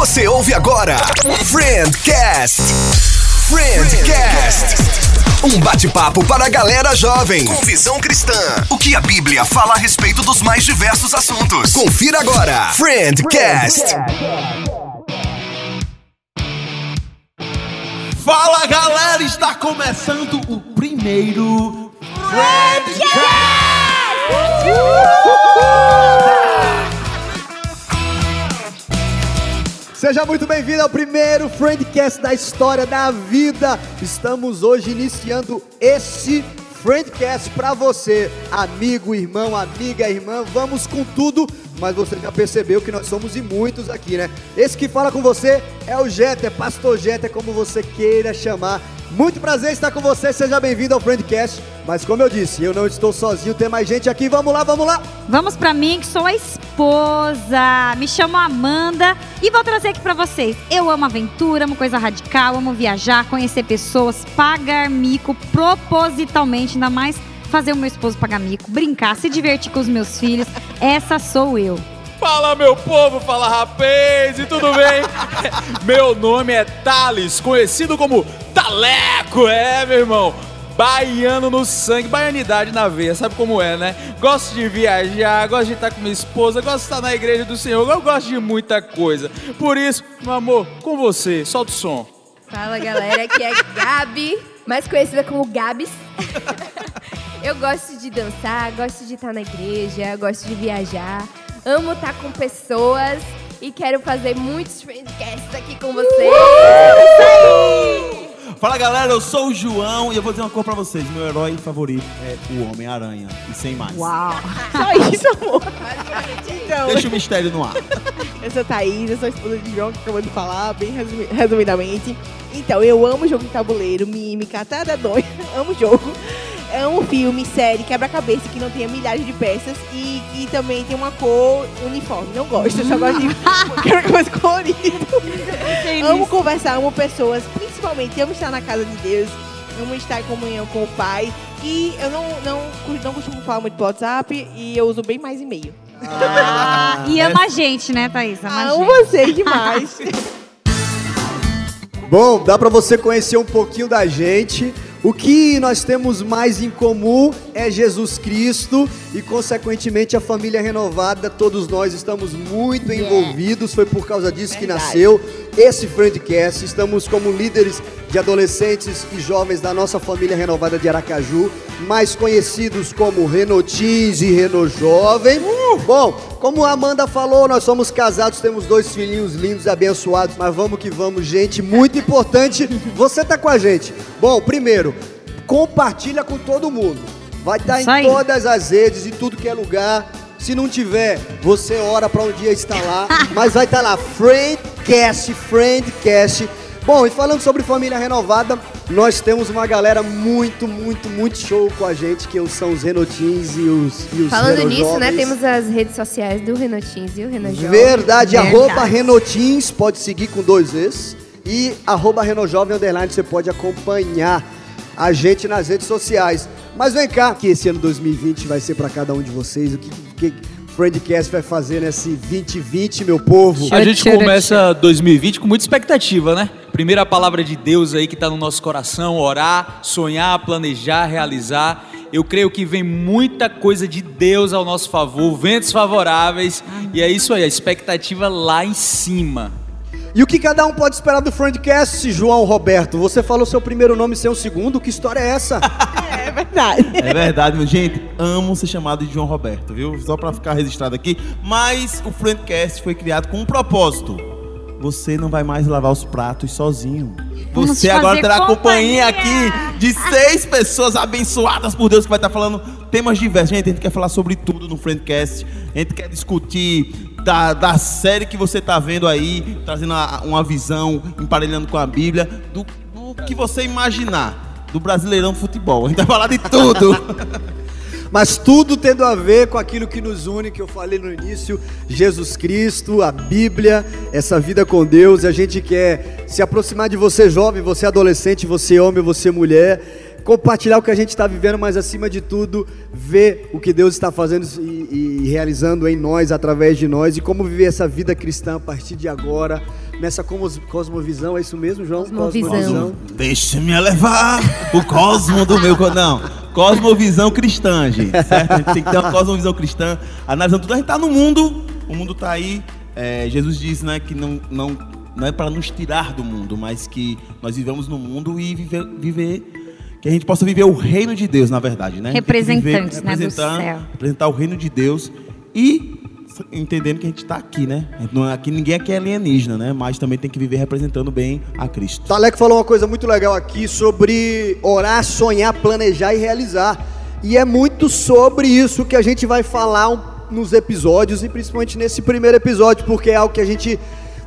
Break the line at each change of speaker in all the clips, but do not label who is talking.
Você ouve agora Friendcast. Friendcast. Um bate-papo para a galera jovem. Com visão cristã. O que a Bíblia fala a respeito dos mais diversos assuntos. Confira agora. Friendcast.
Fala galera, está começando o primeiro
Seja muito bem-vindo ao primeiro Friendcast da história da vida. Estamos hoje iniciando esse Friendcast para você, amigo, irmão, amiga, irmã. Vamos com tudo, mas você já percebeu que nós somos e muitos aqui, né? Esse que fala com você é o Jeter, é Pastor Jeter, como você queira chamar. Muito prazer estar com você, seja bem-vindo ao Friendcast. Mas como eu disse, eu não estou sozinho, tem mais gente aqui. Vamos lá, vamos lá.
Vamos pra mim, que sou a esposa. Me chamo Amanda e vou trazer aqui pra vocês. Eu amo aventura, amo coisa radical, amo viajar, conhecer pessoas, pagar mico propositalmente, ainda mais fazer o meu esposo pagar mico, brincar, se divertir com os meus filhos. Essa sou eu.
Fala meu povo, fala rapaz, e tudo bem? meu nome é Thales, conhecido como Taleco, é meu irmão. Baiano no sangue, baianidade na veia, sabe como é, né? Gosto de viajar, gosto de estar com minha esposa, gosto de estar na igreja do Senhor, eu gosto de muita coisa. Por isso, meu amor, com você, solta o som.
Fala galera, aqui é Gabi, mais conhecida como Gabs. Eu gosto de dançar, gosto de estar na igreja, gosto de viajar, amo estar com pessoas e quero fazer muitos friendcasts aqui com vocês.
Fala galera, eu sou o João e eu vou dizer uma coisa pra vocês: meu herói favorito é o Homem-Aranha, e sem mais.
Uau! Só isso, amor. Então,
Deixa o mistério no ar.
eu sou a Thaís, eu sou a esposa de João, que acabou de falar, bem resumi- resumidamente. Então, eu amo jogo de tabuleiro, mímica, até dedonha, amo jogo. Amo filme, série, quebra-cabeça que não tenha milhares de peças e que também tem uma cor uniforme. Não gosto, eu só gosto de quebra-cabeça colorido. amo conversar, amo pessoas, principalmente amo estar na casa de Deus, amo estar em comunhão com o Pai. E eu não, não, não costumo falar muito WhatsApp e eu uso bem mais e-mail.
Ah, e ama a gente, né, Thaís? Ama a
Amo vocês demais.
Bom, dá para você conhecer um pouquinho da gente. O que nós temos mais em comum é Jesus Cristo e, consequentemente, a família renovada. Todos nós estamos muito envolvidos. Foi por causa disso que
Verdade.
nasceu esse Friendcast. Estamos como líderes de adolescentes e jovens da nossa família renovada de Aracaju, mais conhecidos como Renotins e Renault Jovem. Bom, como a Amanda falou, nós somos casados, temos dois filhinhos lindos e abençoados, mas vamos que vamos, gente, muito importante, você tá com a gente. Bom, primeiro, compartilha com todo mundo. Vai estar
Isso
em todas as redes, em tudo que é lugar. Se não tiver, você ora para um dia estar lá, mas vai estar lá, Friendcast, Friendcast. Bom, e falando sobre família renovada, nós temos uma galera muito, muito, muito show com a gente, que são os Renotins e os, e os
Falando nisso, né, temos as redes sociais do Renotins e o Renan Jovem.
Verdade,
Verdade.
arroba Renotins, pode seguir com dois vezes. E arroba Renojovem Underline, você pode acompanhar a gente nas redes sociais. Mas vem cá, que esse ano 2020 vai ser para cada um de vocês. O que, que Friendcast vai fazer nesse 2020, meu povo?
A gente começa 2020 com muita expectativa, né? Primeira palavra de Deus aí que tá no nosso coração, orar, sonhar, planejar, realizar. Eu creio que vem muita coisa de Deus ao nosso favor, ventos favoráveis, e é isso aí, a expectativa lá em cima.
E o que cada um pode esperar do Friendcast, João Roberto? Você falou seu primeiro nome sem o segundo, que história é essa?
É verdade.
É verdade, meu gente. Amo ser chamado de João Roberto, viu? Só pra ficar registrado aqui. Mas o Friendcast foi criado com um propósito. Você não vai mais lavar os pratos sozinho.
Vamos
Você agora terá companhia
companhia.
aqui de seis pessoas abençoadas por Deus que vai estar falando temas diversos. Gente, a gente quer falar sobre tudo no Friendcast. A gente quer discutir da, da série que você está vendo aí, trazendo a- uma visão, emparelhando com a Bíblia, do, do que você imaginar. Do Brasileirão Futebol. A gente vai falar de tudo.
Mas tudo tendo a ver com aquilo que nos une, que eu falei no início, Jesus Cristo, a Bíblia, essa vida com Deus. E a gente quer se aproximar de você jovem, você adolescente, você homem, você mulher. compartilhar o que a gente está vivendo, mas acima de tudo, ver o que Deus está fazendo e, e realizando em nós, através de nós, e como viver essa vida cristã a partir de agora, nessa cosmovisão, é isso mesmo, João?
Cosmovisão.
Deixe-me levar o cosmo do meu. Não, cosmovisão cristã, gente. Certo? A gente tem que ter uma cosmovisão cristã. Analisando tudo, a gente tá no mundo, o mundo tá aí. É, Jesus disse né, que não, não, não é para nos tirar do mundo, mas que nós vivemos no mundo e viver, viver. Que a gente possa viver o reino de Deus, na verdade, né? Que viver-
Representantes, né, do
representar-
céu.
Representar o reino de Deus e entendendo que a gente está aqui, né? Não é- Aqui ninguém aqui é alienígena, né? Mas também tem que viver representando bem a Cristo.
Taleco falou uma coisa muito legal aqui sobre orar, sonhar, planejar e realizar. E é muito sobre isso que a gente vai falar nos episódios e principalmente nesse primeiro episódio, porque é algo que a gente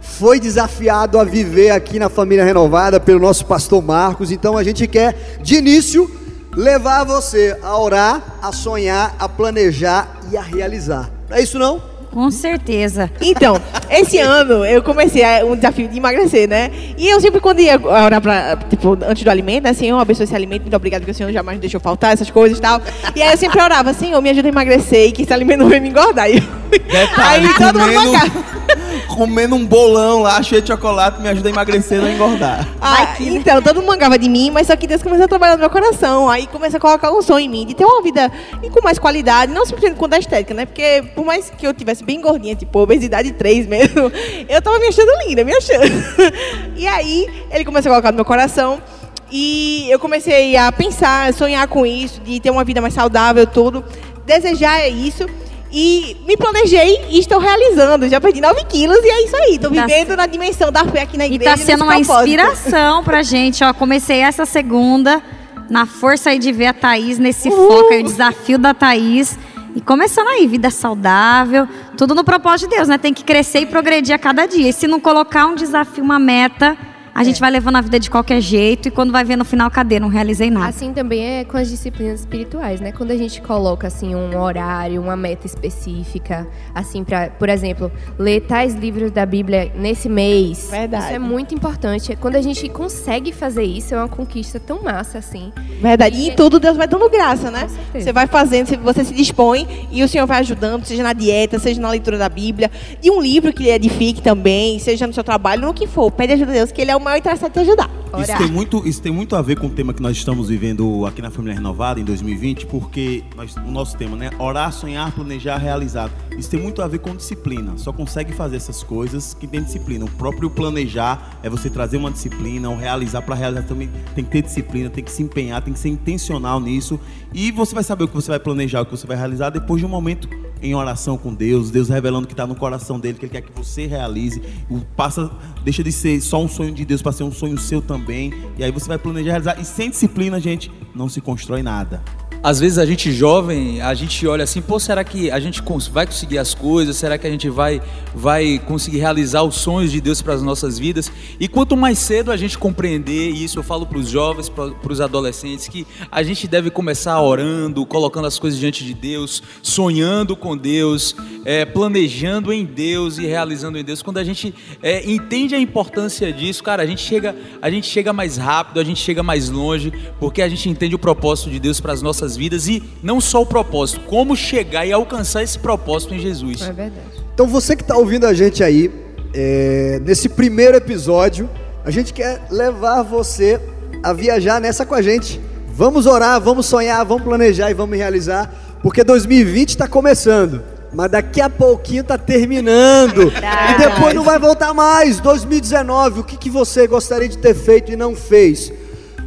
foi desafiado a viver aqui na família renovada pelo nosso pastor Marcos. Então a gente quer, de início, levar você a orar, a sonhar, a planejar e a realizar. Não é isso não?
Com certeza.
Então, esse ano eu comecei um desafio de emagrecer, né? E eu sempre, quando ia orar pra, tipo, antes do alimento, né? Senhor, abençoe esse alimento, muito obrigado que o Senhor jamais deixou faltar, essas coisas e tal. E aí eu sempre orava, Senhor, me ajuda a emagrecer e que esse alimento não venha me engordar. E
Detalhe,
aí todo mundo
comendo,
bancava.
Comendo um bolão lá, cheio de chocolate, me ajuda a emagrecer e não engordar.
Ah, então, todo mundo mangava de mim, mas só que Deus começou a trabalhar no meu coração. Aí começou a colocar um sonho em mim de ter uma vida e com mais qualidade, não simplesmente com da estética, né? Porque por mais que eu tivesse bem gordinha, tipo obesidade 3 mesmo, eu tava me achando linda, me achando. E aí ele começou a colocar no meu coração. E eu comecei a pensar, sonhar com isso, de ter uma vida mais saudável, tudo. Desejar isso. E me planejei e estou realizando. Já perdi 9 quilos e é isso aí. Estou
Tá
vivendo na dimensão da fé aqui na
E
igreja.
tá sendo
nesse
uma inspiração pra gente, ó. Comecei essa segunda, na força aí de ver a Thaís nesse foco aí, o desafio da Thaís. E começando aí, vida saudável, tudo no propósito de Deus, né? Tem que crescer e progredir a cada dia. E se não colocar um desafio, uma meta, a gente vai levando a vida de qualquer jeito. E quando vai ver no final, cadê? Não realizei nada.
Assim também é com as disciplinas espirituais, né? Quando a gente coloca assim um horário, uma meta específica, assim para, por exemplo, ler tais livros da Bíblia nesse mês.
Verdade.
Isso é muito importante. Quando a gente consegue fazer isso, é uma conquista tão massa assim.
Verdade. E em tudo Deus vai dando graça, né?
Com certeza.
Você vai fazendo, você- você se dispõe e o Senhor vai ajudando, seja na dieta, seja na leitura da Bíblia, de um livro que lhe edifique também, seja no seu trabalho, no que for. Pede ajuda a Deus, que Ele é o maior interessado em te ajudar.
Isso tem, muito, isso tem muito a ver com o tema que nós estamos vivendo aqui na Família Renovada em 2020, porque nós- o nosso tema, né? Orar, sonhar, planejar, realizar. Isso tem muito a ver com disciplina. Só consegue fazer essas coisas quem tem disciplina. O próprio planejar é você trazer uma disciplina, o realizar para realizar também tem que ter disciplina, tem que se empenhar, tem que ser intencional nisso. E você vai saber o que você vai planejar, o que você vai realizar depois de um momento em oração com Deus, Deus revelando que está no coração dele, que ele quer que você realize. Passa, deixa de ser só um sonho de Deus para ser um sonho seu também. E aí você vai planejar realizar. E sem disciplina, gente, não se constrói nada.
Às vezes a gente jovem, a gente olha assim, pô, será que a gente vai conseguir as coisas? Será que a gente vai, vai conseguir realizar os sonhos de Deus para as nossas vidas? E quanto mais cedo a gente compreender isso, eu falo para os jovens, para os adolescentes, que a gente deve começar orando, colocando as coisas diante de Deus, sonhando com Deus, é, planejando em Deus e realizando em Deus. Quando a gente é, entende a importância disso, cara, a gente chega, a gente chega mais rápido, a gente chega mais longe, porque a gente entende o propósito de Deus para as nossas vidas e não só o propósito, como chegar e alcançar esse propósito em Jesus.
É verdade.
Então você que está ouvindo a gente aí, é, nesse primeiro episódio, a gente quer levar você a viajar nessa com a gente. Vamos orar, vamos sonhar, vamos planejar e vamos realizar, porque 2020 está começando. Mas daqui a pouquinho está terminando. E depois não vai voltar mais. 2019, o que, que você gostaria de ter feito e não fez?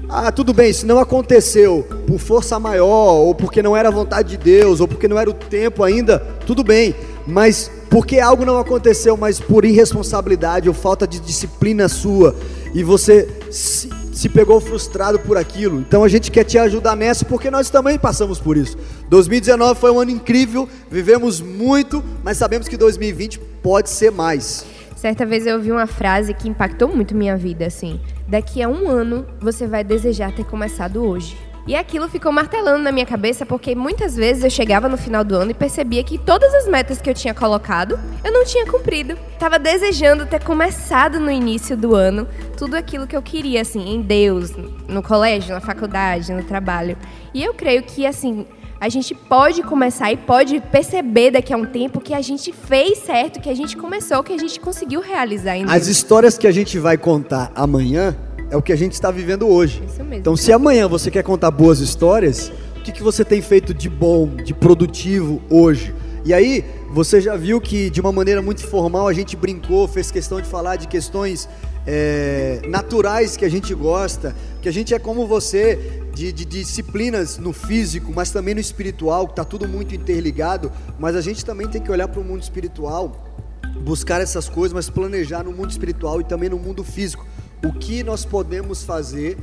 Ah, tudo bem, se não aconteceu por força maior, ou porque não era vontade de Deus, ou porque não era o tempo ainda, tudo bem. Mas porque algo não aconteceu, mas por irresponsabilidade ou falta de disciplina sua, e você se, se pegou frustrado por aquilo. Então a gente quer te ajudar nessa, porque nós também passamos por isso. 2019 foi um ano incrível, vivemos muito, mas sabemos que 2020 pode ser mais.
Certa vez eu ouvi uma frase que impactou muito minha vida, assim. Daqui a um ano, você vai desejar ter começado hoje. E aquilo ficou martelando na minha cabeça porque muitas vezes eu chegava no final do ano e percebia que todas as metas que eu tinha colocado eu não tinha cumprido. Tava desejando ter começado no início do ano tudo aquilo que eu queria, assim, em Deus, no colégio, na faculdade, no trabalho. E eu creio que, assim, a gente pode começar e pode perceber daqui a um tempo que a gente fez certo, que a gente começou, que a gente conseguiu realizar Deus.
As histórias que a gente vai contar amanhã é o que a gente está vivendo hoje.
Isso mesmo.
Então, se amanhã você quer contar boas histórias, o que, que você tem feito de bom, de produtivo hoje? E aí, você já viu que de uma maneira muito formal a gente brincou, fez questão de falar de questões é, naturais que a gente gosta, que a gente é como você, de, de disciplinas no físico, mas também no espiritual, que está tudo muito interligado, mas a gente também tem que olhar para o mundo espiritual, buscar essas coisas, mas planejar no mundo espiritual e também no mundo físico. O que nós podemos fazer,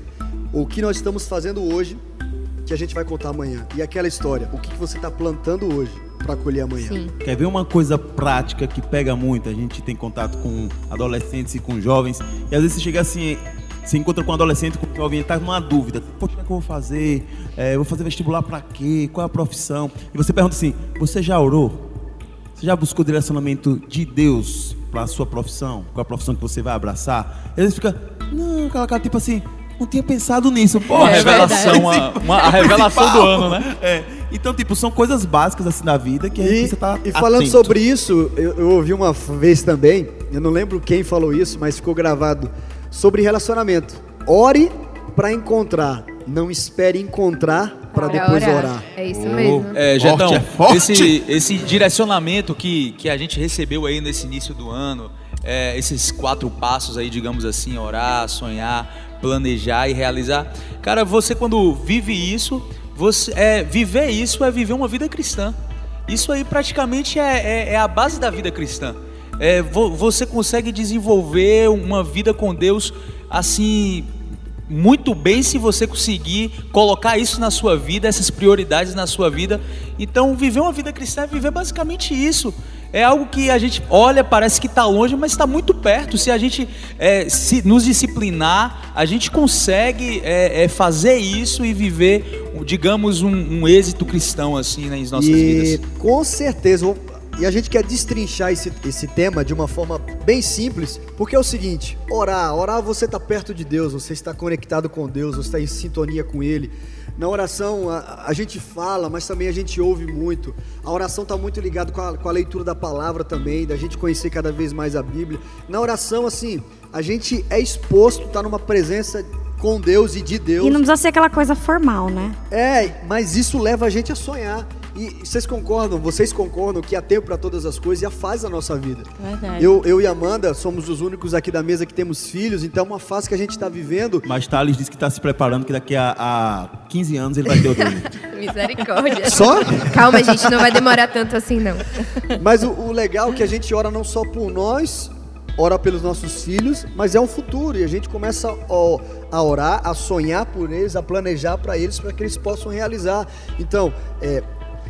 o que nós estamos fazendo hoje, que a gente vai contar amanhã. E aquela história, o que que você está plantando hoje para colher amanhã.
Sim.
Quer ver uma coisa prática que pega muito? A gente tem contato com adolescentes e com jovens. E às vezes você chega assim, você encontra com um adolescente, com um jovem, ele tá numa dúvida. Poxa, o que é que eu vou fazer? É, eu vou fazer vestibular para quê? Qual é a profissão? E você pergunta assim, você já orou? Você já buscou direcionamento de Deus para a sua profissão? Qual é a profissão que você vai abraçar? E às vezes fica, não, aquela cara tipo assim, não tinha pensado nisso. Pô,
Uma revelação, uma, uma- a revelação do ano, né?
É. Então, tipo, são coisas básicas assim da vida que a gente
E,
precisa estar
e falando
atento.
sobre isso, eu, eu ouvi uma vez também, eu não lembro quem falou isso, mas ficou gravado, sobre relacionamento. Ore para encontrar, não espere encontrar para depois orar.
É isso mesmo.
É,
Forte,
Getão,
é forte.
esse, esse direcionamento que, que a gente recebeu aí nesse início do ano, é, esses quatro passos aí, digamos assim, orar, sonhar, planejar e realizar. Cara, você quando vive isso, você é, viver isso é viver uma vida cristã. Isso aí praticamente é, é- é a base da vida cristã. É, vo- você consegue desenvolver uma vida com Deus assim muito bem se você conseguir colocar isso na sua vida, essas prioridades na sua vida. Então, viver uma vida cristã é viver basicamente isso. É algo que a gente olha, parece que está longe, mas está muito perto. Se a gente é, se nos disciplinar, a gente consegue é, é, fazer isso e viver, digamos, um, um êxito cristão assim nas nossas
e
vidas.
com certeza, e a gente quer destrinchar esse, esse tema de uma forma bem simples, porque é o seguinte: orar, orar você está perto de Deus, você está conectado com Deus, você está em sintonia com Ele. Na oração a, a gente fala, mas também a gente ouve muito. A oração está muito ligada com a, com a leitura da palavra também, da gente conhecer cada vez mais a Bíblia. Na oração, assim, a gente é exposto, está numa presença com Deus e de Deus.
E não precisa ser aquela coisa formal, né?
É, mas isso leva a gente a sonhar. E vocês concordam, vocês concordam que há tempo para todas as coisas e há fase da nossa vida.
Verdade.
Eu, eu e Amanda somos os únicos aqui da mesa que temos filhos, então é uma fase que a gente está vivendo.
Mas Thales disse que está se preparando, que daqui a, a 15 anos ele vai ter outro.
Misericórdia.
Só?
Calma, gente, não vai demorar tanto assim, não.
Mas o, o legal é que a gente ora não só por nós, ora pelos nossos filhos, mas é um futuro e a gente começa ó, a orar, a sonhar por eles, a planejar para eles, para que eles possam realizar. Então, é,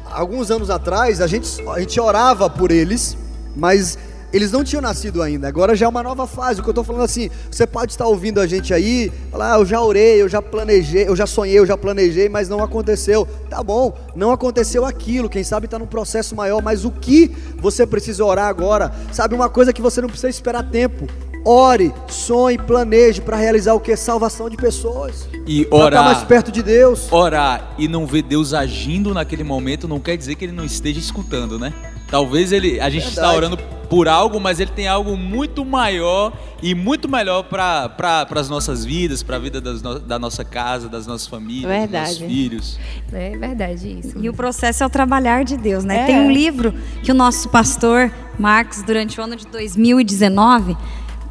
alguns anos atrás a gente, a gente orava por eles, mas eles não tinham nascido ainda. Agora já é uma nova fase. O que eu estou falando assim, você pode estar ouvindo a gente aí, falar, ah, eu já orei, eu já planejei, eu já sonhei, eu já planejei, mas não aconteceu. Tá bom, não aconteceu aquilo. Quem sabe está num processo maior, mas o que você precisa orar agora? Sabe uma coisa que você não precisa esperar tempo. Ore, sonhe, planeje para realizar o que? Salvação de pessoas.
E
estar
orar.
mais perto de Deus.
orar e não ver Deus agindo naquele momento não quer dizer que ele não esteja escutando, né? Talvez ele, a gente está orando por algo, mas ele tem algo muito maior e muito melhor para pra, as nossas vidas, para a vida das no- da nossa casa, das nossas famílias, dos
Verdade.
nossos filhos.
É verdade isso.
E o processo é o trabalhar de Deus, né?
É.
Tem um livro que o nosso pastor Marcos, durante o ano de 2019,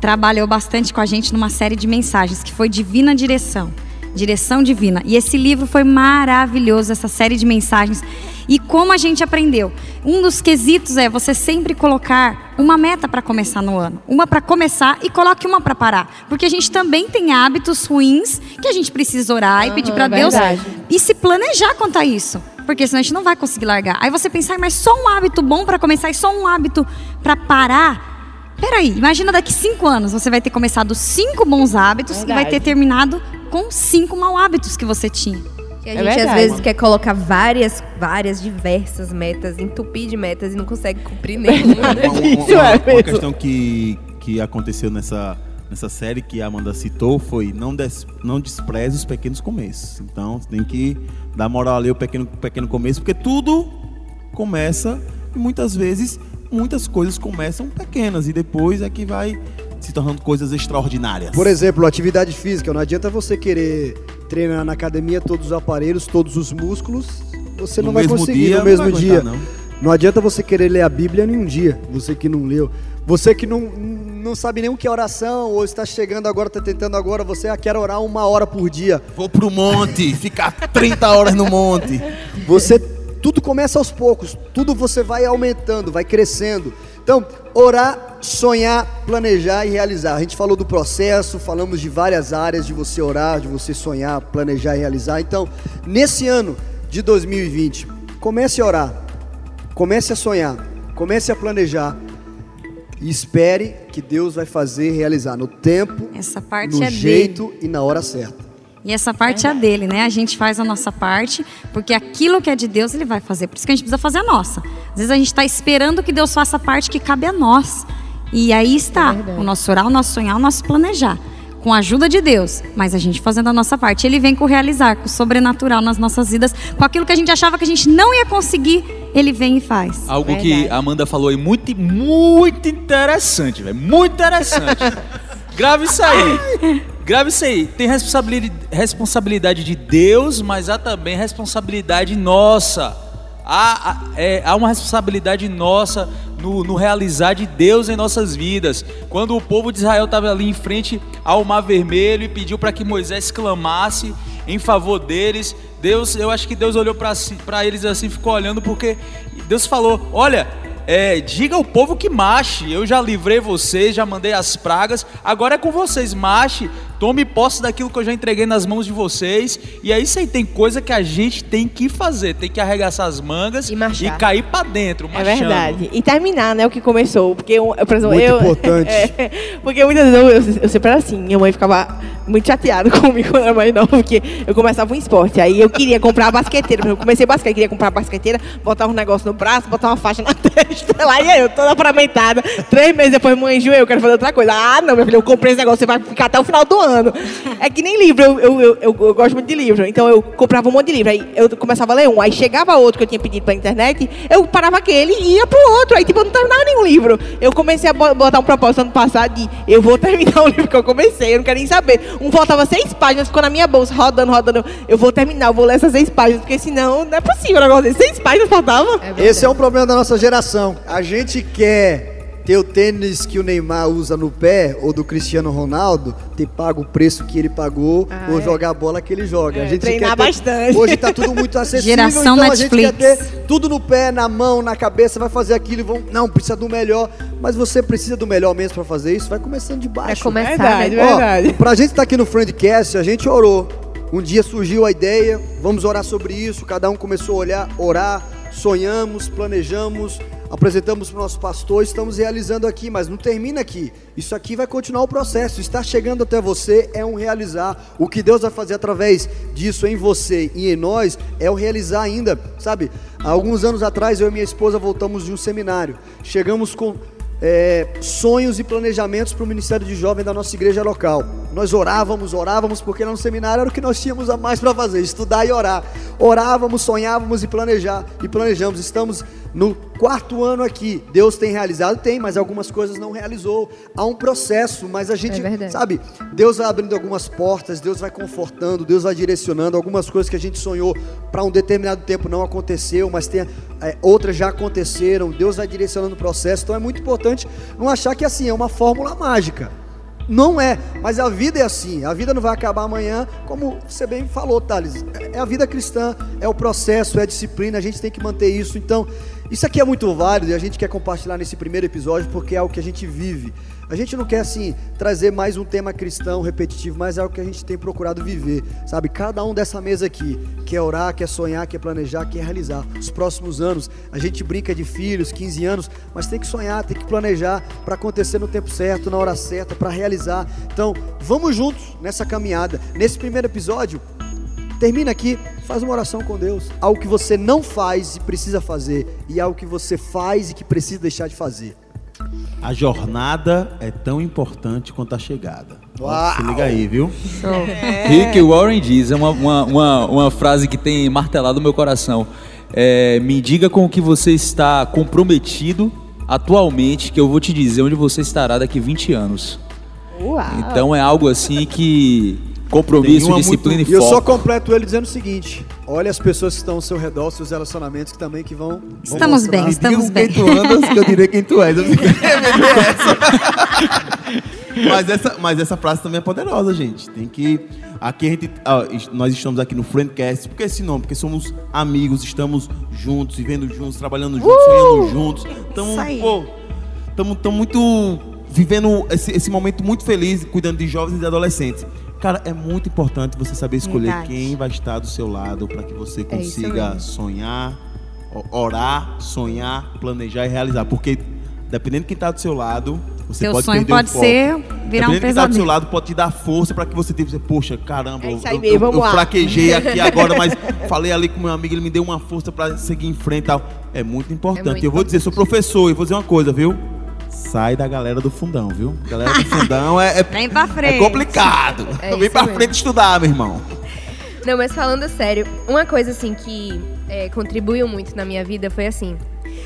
trabalhou bastante com a gente numa série de mensagens que foi Divina Direção. Direção Divina. E esse livro foi maravilhoso, essa série de mensagens. E como a gente aprendeu? Um dos quesitos é você sempre colocar uma meta para começar no ano. Uma para começar e coloque uma para parar. Porque a gente também tem hábitos ruins que a gente precisa orar e pedir para Deus e se planejar quanto a isso. Porque senão a gente não vai conseguir largar. Aí você pensar, mas só um hábito bom para começar e só um hábito para parar. Peraí, imagina daqui cinco anos você vai ter começado cinco bons hábitos e vai
Verdade.
ter terminado com cinco mau hábitos que você tinha.
Que a
É
gente às
verdade.
vezes quer colocar várias, várias, diversas metas, entupir de metas e não consegue cumprir nenhuma. né?
Uma, uma-
Isso
uma-
é
uma questão que, que aconteceu nessa, nessa série que a Amanda citou foi não, des, não despreze os pequenos começos. Então, você tem que dar moral ali ao pequeno, pequeno começo, porque tudo começa e muitas vezes muitas coisas começam pequenas e depois é que vai se tornando coisas extraordinárias.
Por exemplo, atividade física. Não adianta você querer treinar na academia todos os aparelhos, todos os músculos. Você
No
não vai conseguir
dia,
no
não
mesmo
vai
dia.
aguentar, não.
Não adianta você querer ler a Bíblia em um dia, você que não leu. Você que não, não sabe nem o que é oração, ou está chegando agora, está tentando agora, você quer orar uma hora por dia.
Vou pro monte, ficar 30 horas no monte.
Você tudo começa aos poucos, tudo você vai aumentando, vai crescendo. Então, orar, sonhar, planejar e realizar. A gente falou do processo, falamos de várias áreas de você orar, de você sonhar, planejar e realizar. Então, nesse ano de 2020, comece a orar, comece a sonhar, comece a planejar e espere que Deus vai fazer realizar no tempo,
Essa parte
no
é
jeito e na hora certa.
E essa parte é dele, né? A gente faz a nossa parte, porque aquilo que é de Deus, ele vai fazer. Por isso que a gente precisa fazer a nossa. Às vezes a gente está esperando que Deus faça a parte que cabe a nós. E aí está o nosso orar, o nosso sonhar, o nosso planejar. Com a ajuda de Deus, mas a gente fazendo a nossa parte. Ele vem com o realizar, com o sobrenatural nas nossas vidas, com aquilo que a gente achava que a gente não ia conseguir, ele vem e faz.
Algo que
Verdade.
a Amanda falou aí muito, muito interessante, velho. Muito interessante. Grave isso aí. Grave isso aí. Tem responsabilidade, de Deus, mas há também responsabilidade nossa. Há- é, há uma responsabilidade nossa no, no realizar de Deus em nossas vidas. Quando o povo de Israel estava ali em frente ao Mar Vermelho e pediu para que Moisés clamasse em favor deles, Deus, eu acho que Deus olhou para eles assim, ficou olhando porque Deus falou: Olha, é, diga ao povo que marche. Eu já livrei vocês, já mandei as pragas. Agora é com vocês, marche. Tome posse daquilo que eu já entreguei nas mãos de vocês. E aí, isso aí tem coisa que a gente tem que fazer. Tem que arregaçar as mangas
E marchar.
cair pra dentro,
É
marchando.
verdade. E terminar, né, o que começou. Porque, eu, por exemplo,
Muito
eu,
importante.
É, porque muitas vezes eu, eu, eu sempre era assim. Minha mãe ficava muito chateada comigo quando eu era mais nova, porque eu começava um esporte. Aí eu queria comprar a basqueteira. Eu comecei basquete, queria comprar a basqueteira, botar um negócio no braço, botar uma faixa na testa. Lá ia eu, toda fragmentada. Três meses depois, mãe, enjoei, eu quero fazer outra coisa. Ah, não, meu filho, eu comprei esse negócio, você vai ficar até o final do ano. É que nem livro, eu, eu, eu, eu- eu gosto muito de livro. Então eu comprava um monte de livro. Aí eu começava a ler um. Aí chegava outro que eu tinha pedido pela internet, eu parava aquele e ia pro outro. Aí, tipo, eu não terminava nenhum livro. Eu comecei a bo- botar um propósito ano passado de eu vou terminar o livro que eu comecei, eu não quero nem saber. Um faltava seis páginas, ficou na minha bolsa, rodando, rodando. Eu vou terminar, eu vou ler essas seis páginas, porque senão não é possível um negócio desse. Seis páginas faltavam.
Esse é um problema da nossa geração. A gente quer ter o tênis que o Neymar usa no pé, ou do Cristiano Ronaldo, ter pago o preço que ele pagou,
Ah,
ou
é.
jogar a bola que ele joga.
É,
a gente
treinar
quer ter-
bastante.
Hoje tá tudo muito acessível,
Geração
então a gente quer
Netflix.
ter tudo no pé, na mão, na cabeça, vai fazer aquilo e vão... Não, precisa do melhor. Mas você precisa do melhor mesmo pra fazer isso, vai começando de baixo.
começar,
Verdade,
né?
verdade.
Ó, pra gente estar aqui no Friendcast, a gente orou. Um dia surgiu a ideia, vamos orar sobre isso. Cada um começou a olhar, orar, sonhamos, planejamos, apresentamos para o nosso pastor, estamos realizando aqui, mas não termina aqui. Isso aqui vai continuar o processo. Está chegando até você é um realizar. O que Deus vai fazer através disso em você e em nós é o realizar ainda. Sabe, há alguns anos atrás eu e minha esposa voltamos de um seminário. Chegamos com é, sonhos e planejamentos para o Ministério de Jovem da nossa igreja local. Nós orávamos, orávamos, porque lá no seminário era o que nós tínhamos a mais para fazer, estudar e orar. Orávamos, sonhávamos e planejar, e planejamos. Estamos no quarto ano aqui. Deus tem realizado? Tem, mas algumas coisas não realizou. Há um processo, mas a gente,
É
sabe, Deus vai abrindo algumas portas, Deus vai confortando, Deus vai direcionando. Algumas coisas que a gente sonhou para um determinado tempo não aconteceu, mas tem, é, outras já aconteceram. Deus vai direcionando o processo. Então é muito importante não achar que assim é uma fórmula mágica. Não é, mas a vida é assim. A vida não vai acabar amanhã, como você bem falou, Thales. É a vida cristã, é o processo, é a disciplina, a gente tem que manter isso. Então, isso aqui é muito válido e a gente quer compartilhar nesse primeiro episódio porque é algo que a gente vive. A gente não quer, assim, trazer mais um tema cristão repetitivo, mas é algo que a gente tem procurado viver, sabe? Cada um dessa mesa aqui quer orar, quer sonhar, quer planejar, quer realizar. Os próximos anos, a gente brinca de filhos, 15 anos, mas tem que sonhar, tem que planejar para acontecer no tempo certo, na hora certa, para realizar. Então, vamos juntos nessa caminhada. Nesse primeiro episódio, termina aqui, faz uma oração com Deus. Algo que você não faz e precisa fazer, e algo que você faz e que precisa deixar de fazer.
A jornada é tão importante quanto a chegada.
Uau!
Se liga aí, viu?
Rick Warren diz, é uma, uma, uma, uma frase que tem martelado o meu coração. É, me diga com o que você está comprometido atualmente, que eu vou te dizer onde você estará daqui 20 anos.
Uau.
Então é algo assim que compromisso, disciplina
muito-
E eu
e
só
foco.
completo ele dizendo o seguinte: olha as pessoas que estão ao seu redor, seus relacionamentos que também que vão.
Estamos bem, estamos bem.
quem tu andas, que eu direi quem tu és. Eu é essa. mas, essa, mas essa frase também é poderosa, gente. Tem que. Aqui a gente. nós estamos aqui no Friendcast. Por que esse nome? Porque somos amigos, estamos juntos, vivendo juntos, trabalhando juntos, sonhando juntos. Estamos muito. Vivendo esse, esse momento muito feliz, cuidando de jovens e de adolescentes. Cara, é muito importante você saber escolher
Verdade.
quem vai estar do seu lado para que você
É
consiga
mesmo.
sonhar, o- orar, sonhar, planejar e realizar. Porque dependendo de quem está do seu lado, você
Seu
pode
sonho
perder o
pode
foco.
ser virar um
Dependendo de quem está do seu
pesadelo.
lado, pode te dar força para que você tenha, poxa, caramba,
É
eu,
aí
eu- eu- eu fraquejei aqui agora, mas falei ali com meu amigo, ele me deu uma força para seguir em frente tal. É muito importante.
muito
eu vou dizer, sou professor e vou dizer uma coisa, viu? Sai da galera do fundão, viu? Galera do fundão é, é,
Vem pra
é
frente.
complicado.
É
Vem pra
mesmo.
frente estudar, meu irmão.
Não, mas falando sério, uma coisa assim que é, contribuiu muito na minha vida foi assim.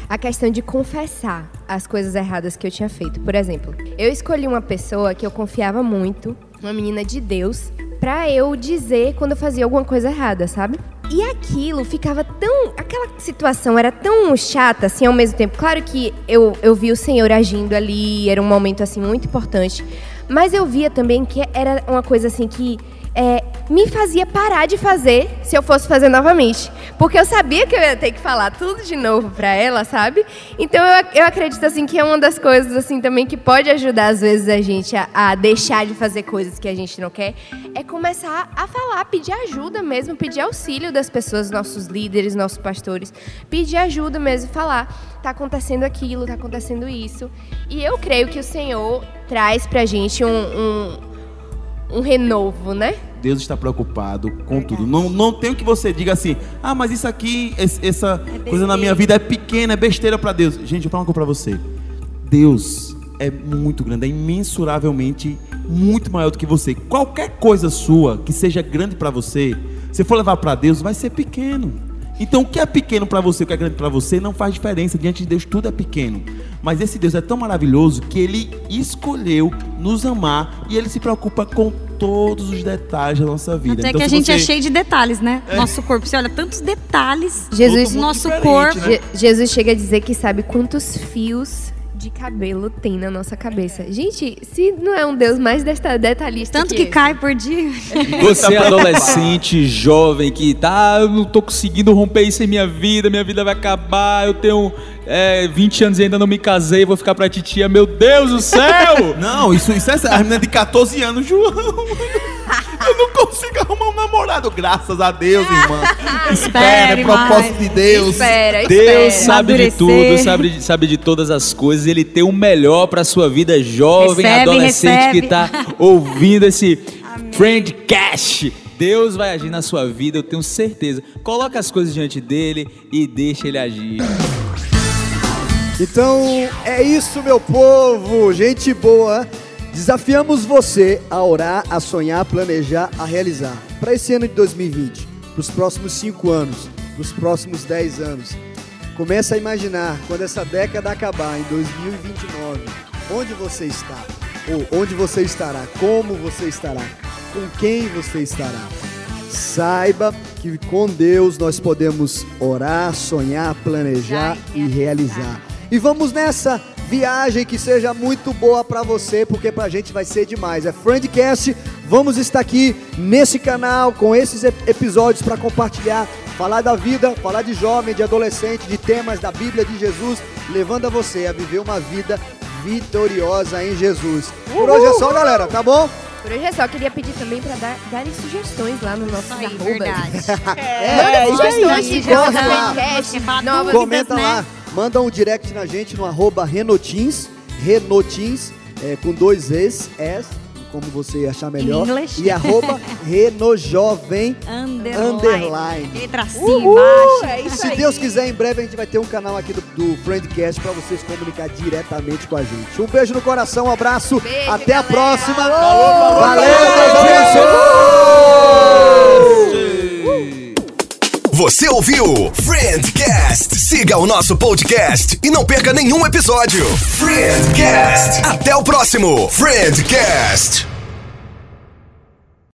A questão de confessar as coisas erradas que eu tinha feito. Por exemplo, eu escolhi uma pessoa que eu confiava muito, uma menina de Deus, pra eu dizer quando eu fazia alguma coisa errada, sabe? E aquilo ficava tão. Aquela situação era tão chata, assim, ao mesmo tempo. Claro que eu, eu vi o Senhor agindo ali, era um momento, assim, muito importante. Mas eu via também que era uma coisa, assim, que é, me fazia parar de fazer se eu fosse fazer novamente. Porque eu sabia que eu ia ter que falar tudo de novo pra ela, sabe? Então eu, eu acredito assim que é uma das coisas assim também que pode ajudar às vezes a gente a, a deixar de fazer coisas que a gente não quer, é começar a falar, pedir ajuda mesmo, pedir auxílio das pessoas, nossos líderes, nossos pastores, pedir ajuda mesmo, falar, tá acontecendo aquilo, tá acontecendo isso. E eu creio que o Senhor traz pra gente um, um um renovo, né?
Deus está preocupado com tudo. Não, não tem o que você diga assim, ah, mas isso aqui, essa coisa na minha vida é pequena, é besteira para Deus. Gente, eu falo uma coisa para você. Deus é muito grande, é imensuravelmente muito maior do que você. Qualquer coisa sua que seja grande para você, se for levar para Deus, vai ser pequeno. Então, o que é pequeno para você, o que é grande para você, não faz diferença. Diante de Deus, tudo é pequeno. Mas esse Deus é tão maravilhoso que ele escolheu nos amar e ele se preocupa com todos os detalhes da nossa vida.
Até
Então,
que a gente é
você-
cheio de detalhes, né? Nosso corpo. Você olha tantos detalhes.
Jesus,
nosso corpo.
né?
Je- Jesus chega a dizer que sabe quantos fios de cabelo tem na nossa cabeça. Gente, se não é um Deus mais desta- detalhista
Tanto que
esse.
cai por dia.
Você é adolescente, jovem, que tá, "Ah, eu não tô conseguindo romper isso em minha vida, minha vida vai acabar, eu tenho é, 20 anos e ainda não me casei, vou ficar pra titia, meu Deus do céu!
Não, isso, isso é. A menina de 14 anos, João. Eu não consigo arrumar um namorado, graças a Deus, irmã. Espera, é propósito de Deus.
Espera,
Deus
espera.
sabe de tudo, sabe, de- sabe de todas as coisas. Ele tem o melhor pra sua vida, jovem,
Recebe,
adolescente
recebe.
que tá ouvindo esse Friendcast. Deus vai agir na sua vida, eu tenho certeza. Coloca as coisas diante dele e deixa ele agir.
Então é isso, meu povo, gente boa. Desafiamos você a orar, a sonhar, a planejar, a realizar. Para esse ano de 2020, para os próximos 5 anos, para os próximos 10 anos. Começa a imaginar quando essa década acabar, em 2029, onde você está, ou onde você estará, como você estará, com quem você estará. Saiba que com Deus nós podemos orar, sonhar, planejar e realizar. E vamos nessa viagem que seja muito boa pra você, porque pra gente vai ser demais. É Friendcast, vamos estar aqui nesse canal com esses ep- episódios para compartilhar, falar da vida, falar de jovem, de adolescente, de temas da Bíblia de Jesus, levando a você a viver uma vida vitoriosa em Jesus. Por hoje é só, galera, tá bom?
Por hoje é só, queria pedir também pra dar, darem sugestões lá nos nossos
Aí,
arrobas.
verdade.
É,
Manda sugestões de novos podcasts, novas
Comenta
né?
lá, manda um direct na gente no arroba Renotins, Renotins, é, com dois Es, S, como você achar melhor.
English.
E arroba Renojovem
Underline.
Underline.
Letra acima,
Uhul,
embaixo.
é isso
Se
aí.
Deus quiser, em breve a gente vai ter um canal aqui do, do Friendcast pra vocês comunicar diretamente com a gente. Um beijo no coração, um abraço.
Beijo,
Até a
galera.
próxima.
falou,
Valeu,
falou,
Deus
Você ouviu Friendcast? Siga o nosso podcast e não perca nenhum episódio. Friendcast. Até o próximo Friendcast.